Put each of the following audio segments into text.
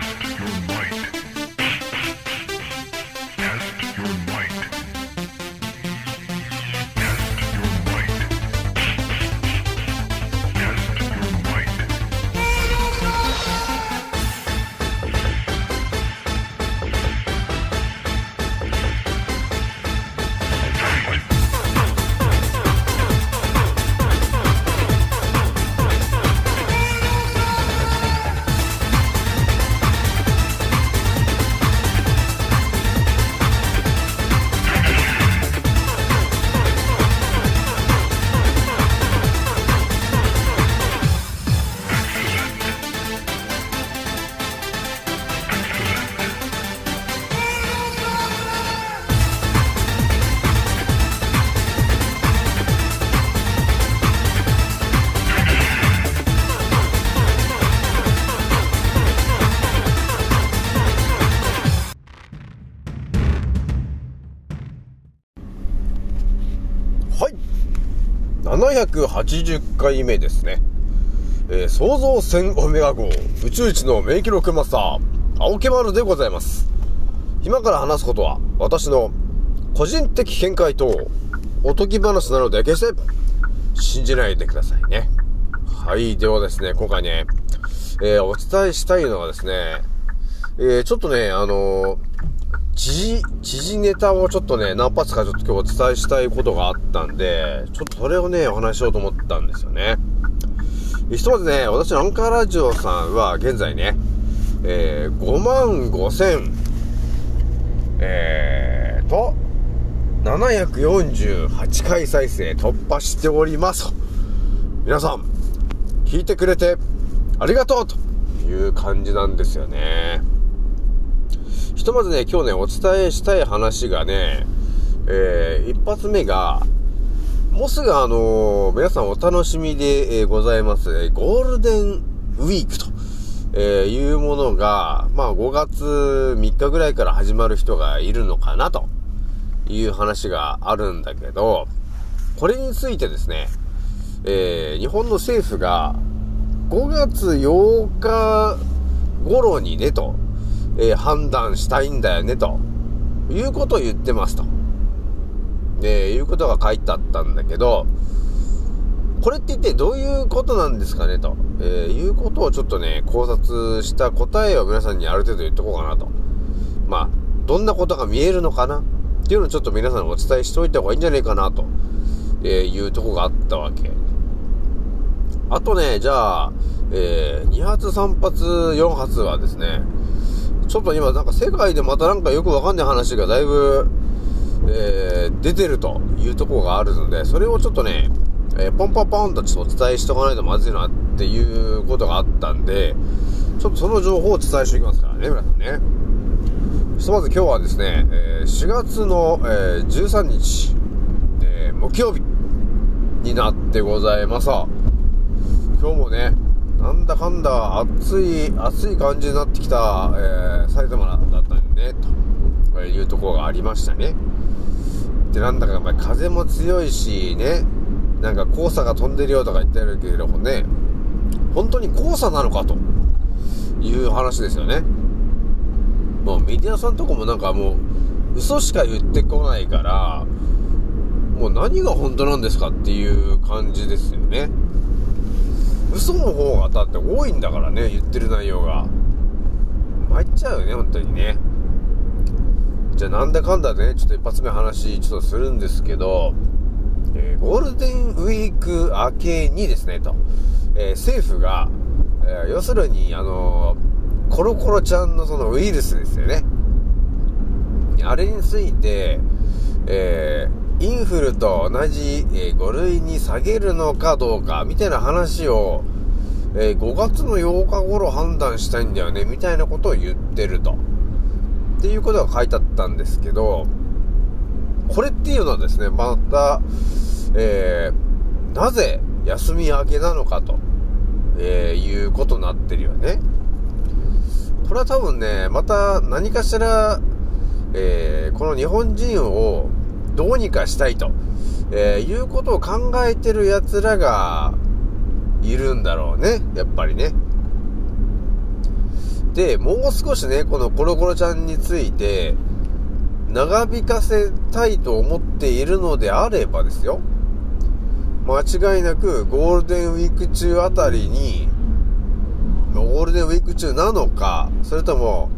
Test your might. 780回目ですね。えー創造船オメガ号宇宙一の名記録マスター、青木丸でございます。今から話すことは、私の個人的見解とおとぎ話なので、決して信じないでくださいね。はい。ではですね、今回ね、えーお伝えしたいのはですね、えーちょっとね、あのー知事、知事ネタをちょっとね、何発かちょっと今日お伝えしたいことがあったんで、ちょっとそれをね、お話ししようと思ったんですよね。ひとまずね、私のアンカーラジオさんは現在ね、えー、5万5千、えーと、748回再生突破しております。皆さん、聞いてくれてありがとうという感じなんですよね。ひとまずね、今日ね、お伝えしたい話がね、えー、一発目が、もうすぐあのー皆さんお楽しみで、えーございます、えゴールデンウィークと、えいうものが、まあ5月3日ぐらいから始まる人がいるのかなという話があるんだけど、これについてですね、えー日本の政府が5月8日頃にねと、えー判断したいんだよねということを言ってますと。で、いうことが書いてあったんだけど、これって一体どういうことなんですかねと、えーいうことをちょっとね、考察した答えを皆さんにある程度言っとこうかなと。まあ、どんなことが見えるのかな？っていうのをちょっと皆さんにお伝えしておいた方がいいんじゃないかなと、えいうとこがあったわけ。あとね、じゃあ、えー、2発3発4発はですね、ちょっと今なんか世界でまたなんかよくわかんない話がだいぶ、えー、出てるというところがあるので、それをちょっとね、えーポンポンポンとちょっとお伝えしとかないとまずいなっていうことがあったんで、ちょっとその情報をお伝えしておきますからね、皆さんね。ひとまず今日はですね、え4月の、え13日、え木曜日になってございます。今日もね、なんだかんだ暑い、暑い感じになってきた、えー埼玉だったんでね、というところがありましたね。で、なんだかやっぱり風も強いしね、なんか黄砂が飛んでるよとか言ってるけれどもね、本当に黄砂なのかという話ですよね。もうメディアさんとかもなんかもう嘘しか言ってこないから、もう何が本当なんですかっていう感じですよね。嘘の方がだって多いんだからね、言ってる内容が。参っちゃうよね、本当にね。じゃあなんだかんだね、ちょっと一発目話ちょっとするんですけど、えーゴールデンウィーク明けにですね、と、えー政府が、えー要するに、あのコロコロちゃんのそのウイルスですよね。あれについて、えーインフルと同じ、え5類に下げるのかどうか、みたいな話を、えー5月の8日頃判断したいんだよね、みたいなことを言ってると。っていうことが書いてあったんですけど、これっていうのはですね、また、えーなぜ休み明けなのかと、えーいうことになってるよね。これは多分ね、また何かしら、えーこの日本人をどうにかしたいと、えーいうことを考えてる奴らがいるんだろうね。やっぱりね。で、もう少しね、このコロコロちゃんについて、長引かせたいと思っているのであればですよ。間違いなくゴールデンウィーク中あたりに、ゴールデンウィーク中なのか、それとも、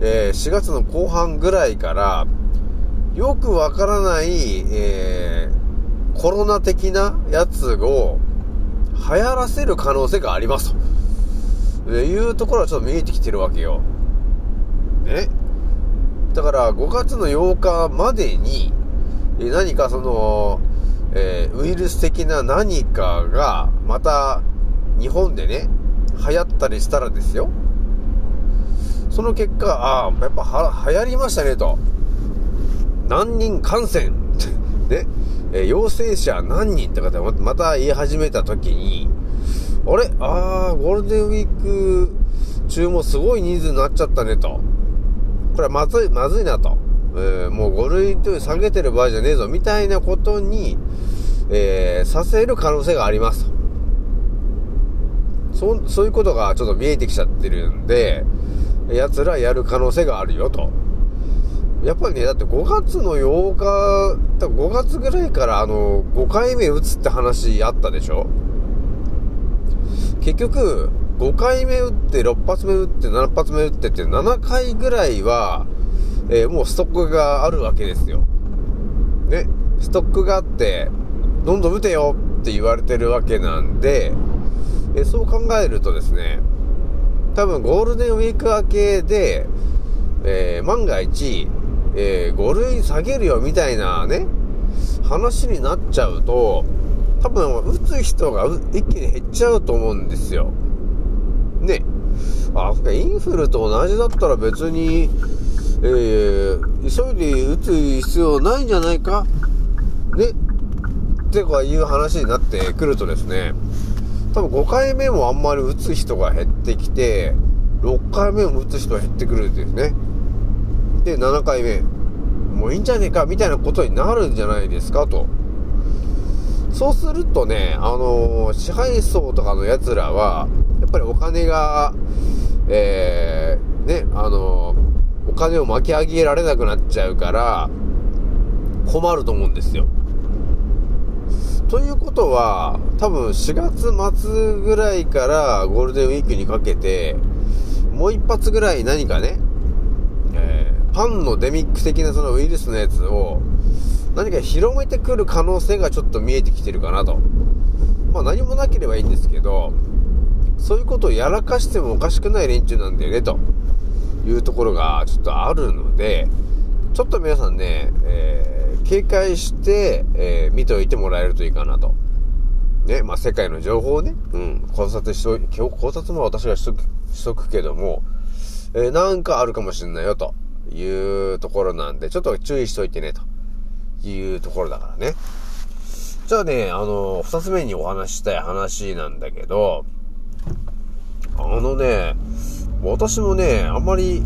えー4月の後半ぐらいから、よくわからない、えーコロナ的なやつを流行らせる可能性がありますと。いうところはちょっと見えてきてるわけよ。ね。だから5月の8日までに、え何かその、えーウイルス的な何かがまた日本でね、流行ったりしたらですよ。その結果、ああ、やっぱは流行りましたねと。何人感染？ね、えー陽性者何人って方がまた言い始めた時に、あれ？ああ、ゴールデンウィーク中もすごい人数になっちゃったねと。これはまずい、まずいなと。えーもう5類という下げてる場合じゃねえぞ、みたいなことに、えーさせる可能性がありますと。そう、そういうことがちょっと見えてきちゃってるんで、奴らやる可能性があるよと。やっぱりね、だって5月の8日、だ5月ぐらいからあの、5回目打つって話あったでしょ？結局、5回目打って、6発目打って、7発目打ってって、7回ぐらいは、えーもうストックがあるわけですよ。ね？ストックがあって、どんどん打てよって言われてるわけなんで、えーそう考えるとですね、多分ゴールデンウィーク明けで、えー万が一、え5類下げるよみたいなね、話になっちゃうと、多分打つ人が一気に減っちゃうと思うんですよ。ね。あ、インフルと同じだったら別に、えー、急いで打つ必要ないんじゃないか？ねってかいう話になってくるとですね、多分5回目もあんまり打つ人が減ってきて、6回目も打つ人が減ってくるんですね。で、7回目、もういいんじゃねえかみたいなことになるんじゃないですかと。そうするとね、あの支配層とかの奴らは、やっぱりお金が、えー、ね、あのお金を巻き上げられなくなっちゃうから、困ると思うんですよ。ということは、多分4月末ぐらいからゴールデンウィークにかけて、もう一発ぐらい何かね、パンのデミック的なそのウイルスのやつを、何か広めてくる可能性がちょっと見えてきてるかなと。まあ何もなければいいんですけど、そういうことをやらかしてもおかしくない連中なんだよね、というところがちょっとあるので、ちょっと皆さんね、えー警戒して、えー見ておいてもらえるといいかなと。ね、まあ世界の情報をね、うん、考察しと、考察も私がしとく、しとくけども、えーなんかあるかもしれないよ、というところなんで、ちょっと注意しといてね、というところだからね。じゃあね、あの、二つ目にお話ししたい話なんだけど、あのね、私もね、あんまり、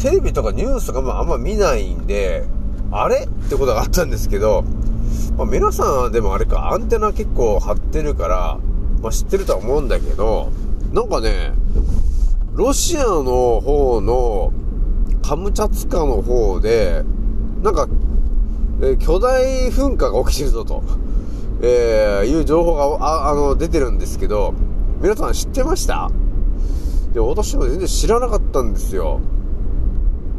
テレビとかニュースとかもあんま見ないんで、あれってことがあったんですけど、まあ、皆さんでもあれか、アンテナ結構張ってるから、まあ、知ってるとは思うんだけど、なんかね、ロシアの方のカムチャツカの方で、なんか、え巨大噴火が起きてるぞと、えーいう情報がああの出てるんですけど、皆さん知ってました？いや、私も全然知らなかったんですよ。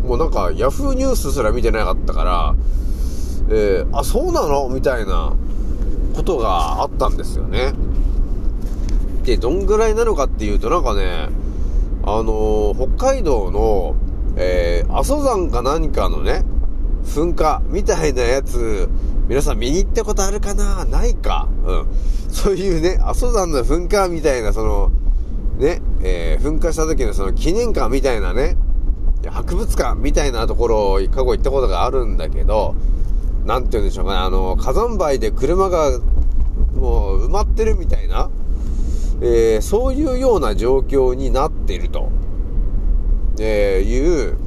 もうなんか、ヤフーニュースすら見てなかったから、えーあ、そうなの？みたいなことがあったんですよね。で、どんぐらいなのかっていうと、なんかね、あのー北海道の、えー阿蘇山か何かのね、噴火みたいなやつ、皆さん見に行ったことあるかな？ないか？うん。そういうね、阿蘇山の噴火みたいな、その、ね、えー噴火した時のその記念館みたいなね、博物館みたいなところを過去行ったことがあるんだけど、なんて言うんでしょうかね、あの、火山灰で車がもう埋まってるみたいな、えーそういうような状況になっていると、えーいう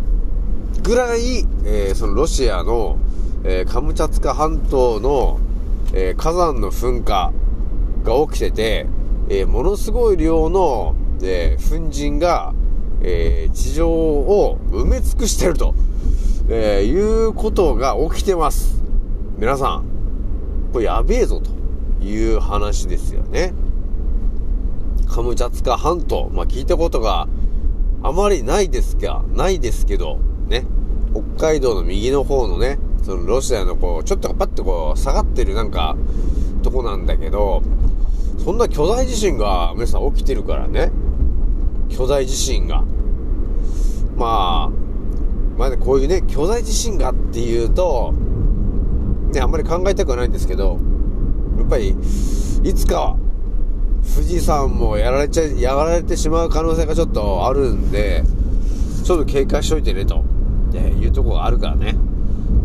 ぐらい、えーそのロシアの、えーカムチャツカ半島の、え火山の噴火が起きてて、えものすごい量の、えー粉塵が、え地上を埋め尽くしてると、えいうことが起きてます。皆さん、これやべえぞという話ですよね。カムチャツカ半島、まあ聞いたことがあまりないですが、ないですけど、ね、北海道の右の方のね、そのロシアのこう、ちょっとパッとこう、下がってるなんか、とこなんだけど、そんな巨大地震が皆さん起きてるからね。巨大地震が。まあ、まあね、こういうね、巨大地震がっていうと、ね、あんまり考えたくはないんですけど、やっぱり、いつかは、富士山もやられちゃ、やられてしまう可能性がちょっとあるんで、ちょっと警戒しといてね、と、えいうとこがあるからね。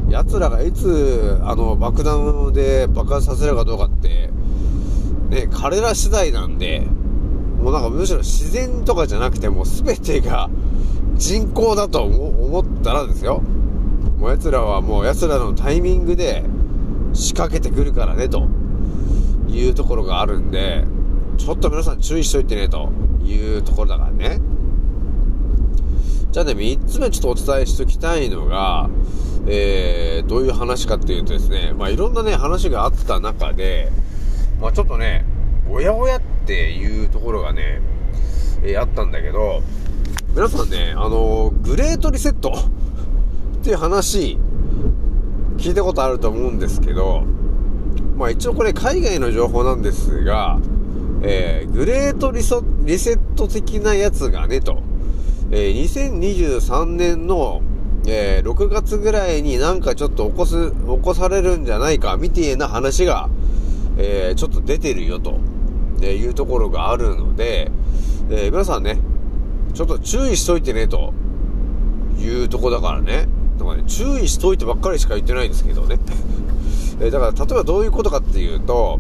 奴らがいつ、あの、爆弾で爆発させるかどうかって、ね、彼ら次第なんで、もうなんかむしろ自然とかじゃなくてもう全てが人工だと思ったらですよ。もう奴らはもう奴らのタイミングで仕掛けてくるからね、というところがあるんで、ちょっと皆さん注意しといてね、というところだからね。じゃあね、3つ目ちょっとお伝えしておきたいのが、えー、どういう話かっていうとですね、まあいろんなね、話があった中で、まあちょっとね、おやおやっていうところがね、えーあったんだけど、皆さんね、あのグレートリセット っていう話、聞いたことあると思うんですけど、まあ一応これ海外の情報なんですが、えーグレートリソリセット的なやつがね、と、えー2023年の、えー6月ぐらいになんかちょっと起こす、起こされるんじゃないか、みたいな話が、えーちょっと出てるよと、えいうところがあるので、え皆さんね、ちょっと注意しといてね、というとこだからね。だからね、注意しといてばっかりしか言ってないんですけどね。えだから、例えばどういうことかっていうと、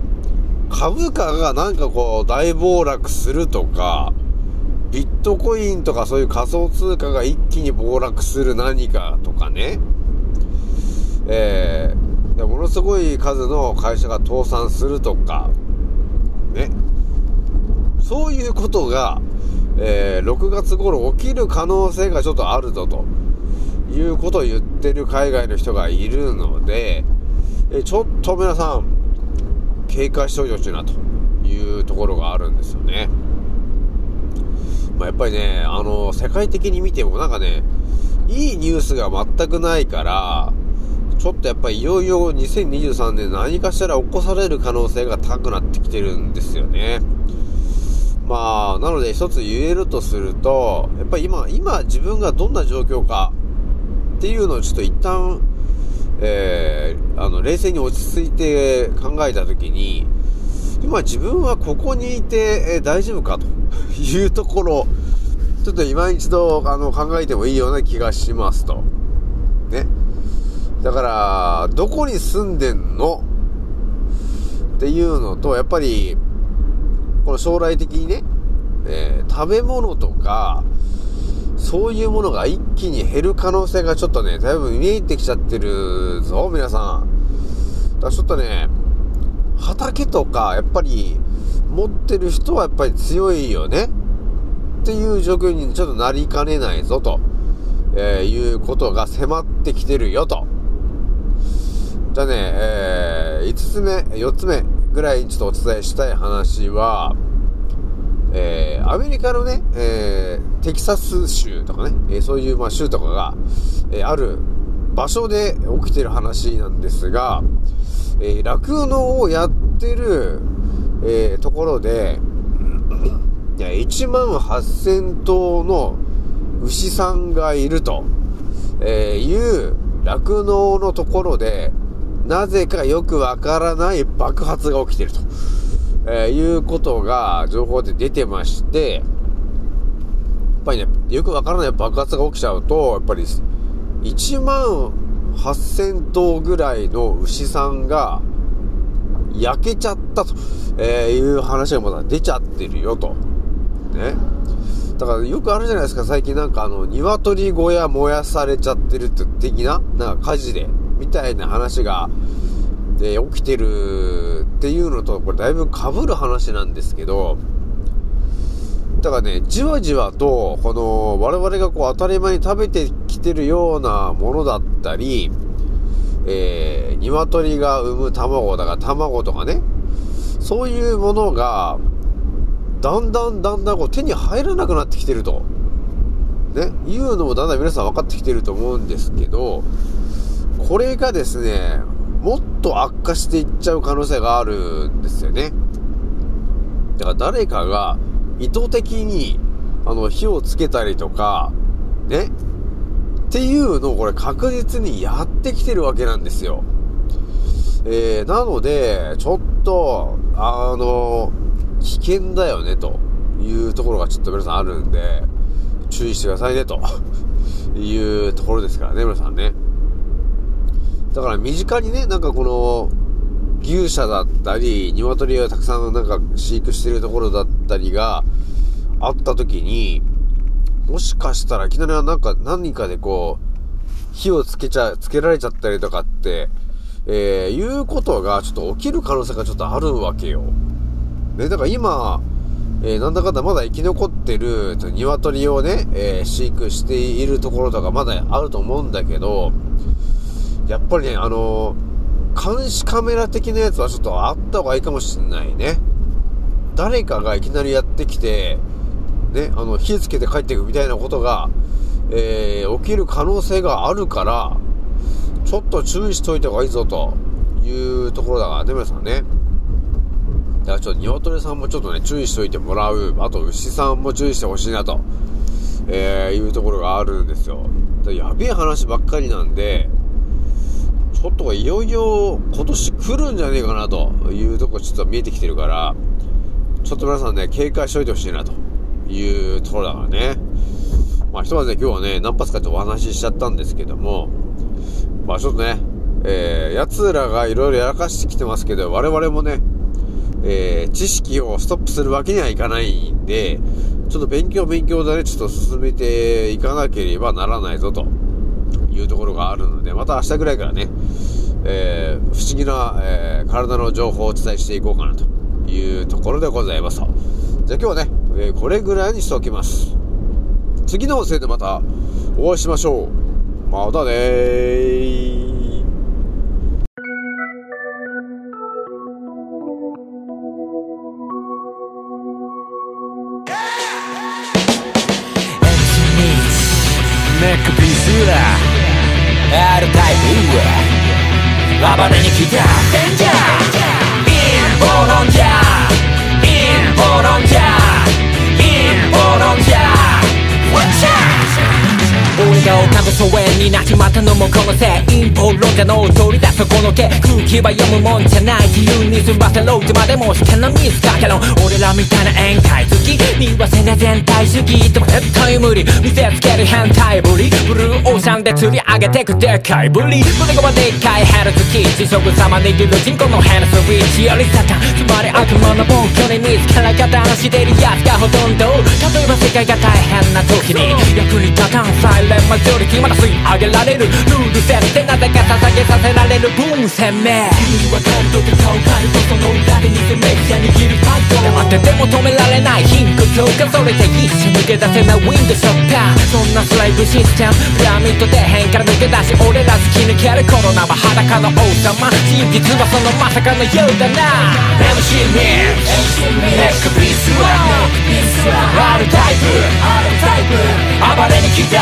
株価がなんかこう大暴落するとか、ビットコインとかそういう仮想通貨が一気に暴落する何かとかね。えーでものすごい数の会社が倒産するとか、ね。そういうことが、えー6月頃起きる可能性がちょっとあるぞということを言ってる海外の人がいるので、えーちょっと皆さん警戒しておいてほしいなというところがあるんですよね。まあ、やっぱりね、あの、世界的に見てもなんかね、いいニュースが全くないから、ちょっとやっぱりいよいよ2023年何かしら起こされる可能性が高くなってきてるんですよね。まあ、なので一つ言えるとすると、やっぱり今、今自分がどんな状況かっていうのをちょっと一旦、えー、あの、冷静に落ち着いて考えたときに、今自分はここにいて、えー大丈夫かというところ、ちょっと今一度、あの、考えてもいいような気がしますと。ね。だから、どこに住んでんの？っていうのと、やっぱり、この将来的にね、えー食べ物とか、そういうものが一気に減る可能性がちょっとね、だいぶ見えてきちゃってるぞ、皆さん。だからちょっとね、畑とか、やっぱり、持ってる人はやっぱり強いよね。っていう状況にちょっとなりかねないぞ、と、えーいうことが迫ってきてるよ、と。じゃあね、えー、5つ目、4つ目ぐらいにちょっとお伝えしたい話は、えー、アメリカのね、えー、テキサス州とかね、えーそういう、まあ、州とかが、えある場所で起きてる話なんですが、え酪農をやってる、えところで、いや、1万8000頭の牛さんがいると、えいう酪農のところで、なぜかよくわからない爆発が起きてると、えーいうことが情報で出てまして、やっぱりね、よくわからない爆発が起きちゃうと、やっぱり1万8000頭ぐらいの牛さんが焼けちゃったと、えいう話がまだ出ちゃってるよと。ね。だからよくあるじゃないですか、最近なんかあの、鶏小屋燃やされちゃってるって的な、なんか火事で、みたいな話が、で、起きてるっていうのと、これだいぶ被る話なんですけど、だからね、じわじわと、この、我々がこう当たり前に食べてきてるようなものだったり、えー、鶏が産む卵だから卵とかね、そういうものが、だんだんだんだんこう手に入らなくなってきてると。ね、いうのもだんだん皆さん分かってきてると思うんですけど、これがですね、もっと悪化していっちゃう可能性があるんですよね。だから誰かが意図的に、あの、火をつけたりとか、ね、っていうのをこれ確実にやってきてるわけなんですよ。えー、なので、ちょっと、あの、危険だよね、というところがちょっと皆さんあるんで、注意してくださいね、というところですからね、皆さんね。だから身近にね、なんかこの、牛舎だったり、鶏をたくさんなんか飼育してるところだったりがあった時に、もしかしたらいきなりなんか何かでこう、火をつけちゃ、つけられちゃったりとかって、えー、いうことがちょっと起きる可能性がちょっとあるわけよ。ね、だから今、えー、なんだかんだまだ生き残ってる鶏をね、えー、飼育しているところとかまだあると思うんだけど、やっぱりね、あのー、監視カメラ的なやつはちょっとあった方がいいかもしんないね。誰かがいきなりやってきて、ね、あの、火つけて帰っていくみたいなことが、えー、起きる可能性があるから、ちょっと注意しといた方がいいぞというところだからね、皆さんね。だからちょっと鶏さんもちょっとね、注意しといてもらう。あと牛さんも注意してほしいなと、えー、いうところがあるんですよ。やべえ話ばっかりなんで、ちょっといよいよ今年来るんじゃねえかなというとこちょっと見えてきてるから、ちょっと皆さんね、警戒しといてほしいなというところだからね。まあ、ひとまずね、今日はね、何発かとお話ししちゃったんですけども、まあちょっとね、えー、奴らがいろいろやらかしてきてますけど、我々もね、えー、知識をストップするわけにはいかないんで、ちょっと勉強勉強でね、ちょっと進めていかなければならないぞというところがあるので、また明日ぐらいからね、えー、不思議な、えー、体の情報をお伝えしていこうかなというところでございますと。じゃあ今日はね、えー、これぐらいにしておきます。次の音声でまたお会いしましょう。またねー。プ暴れに来たデンジャーインボロンが丘の疎遠になっちまったのもこのせい陰謀論者の取り出すこの毛空気は読むもんじゃない自由に済ませろいつまでも試験のミスかけろ俺らみたいな宴会好き見はせね全体主義でも絶対無理見せつける変態ぶりブルーオーシャンで釣り上げてくでかいぶり胸がでっかいヘルツキー地食様握る人口のヘルスウィッチよりサタンつまり悪魔の暴挙に見つから加担してるやつがほとんど例えば世界が大変な時に役に立たんサイレンマジョリティまだ吸い上げられるルール設定なぜか捧げさせられる分鮮明君はカルトと顔カルトその裏で偽メディア握るファイト黙ってても止められない貧困強化それで一瞬抜け出せないウィンドショッターそんなスライブシステムピラミッド底辺から抜け出し俺ら突き抜けるコロナは裸の王様真実はそのまさかのようだな MC ミッネックピースは R タイプ暴れに来た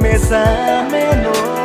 目覚め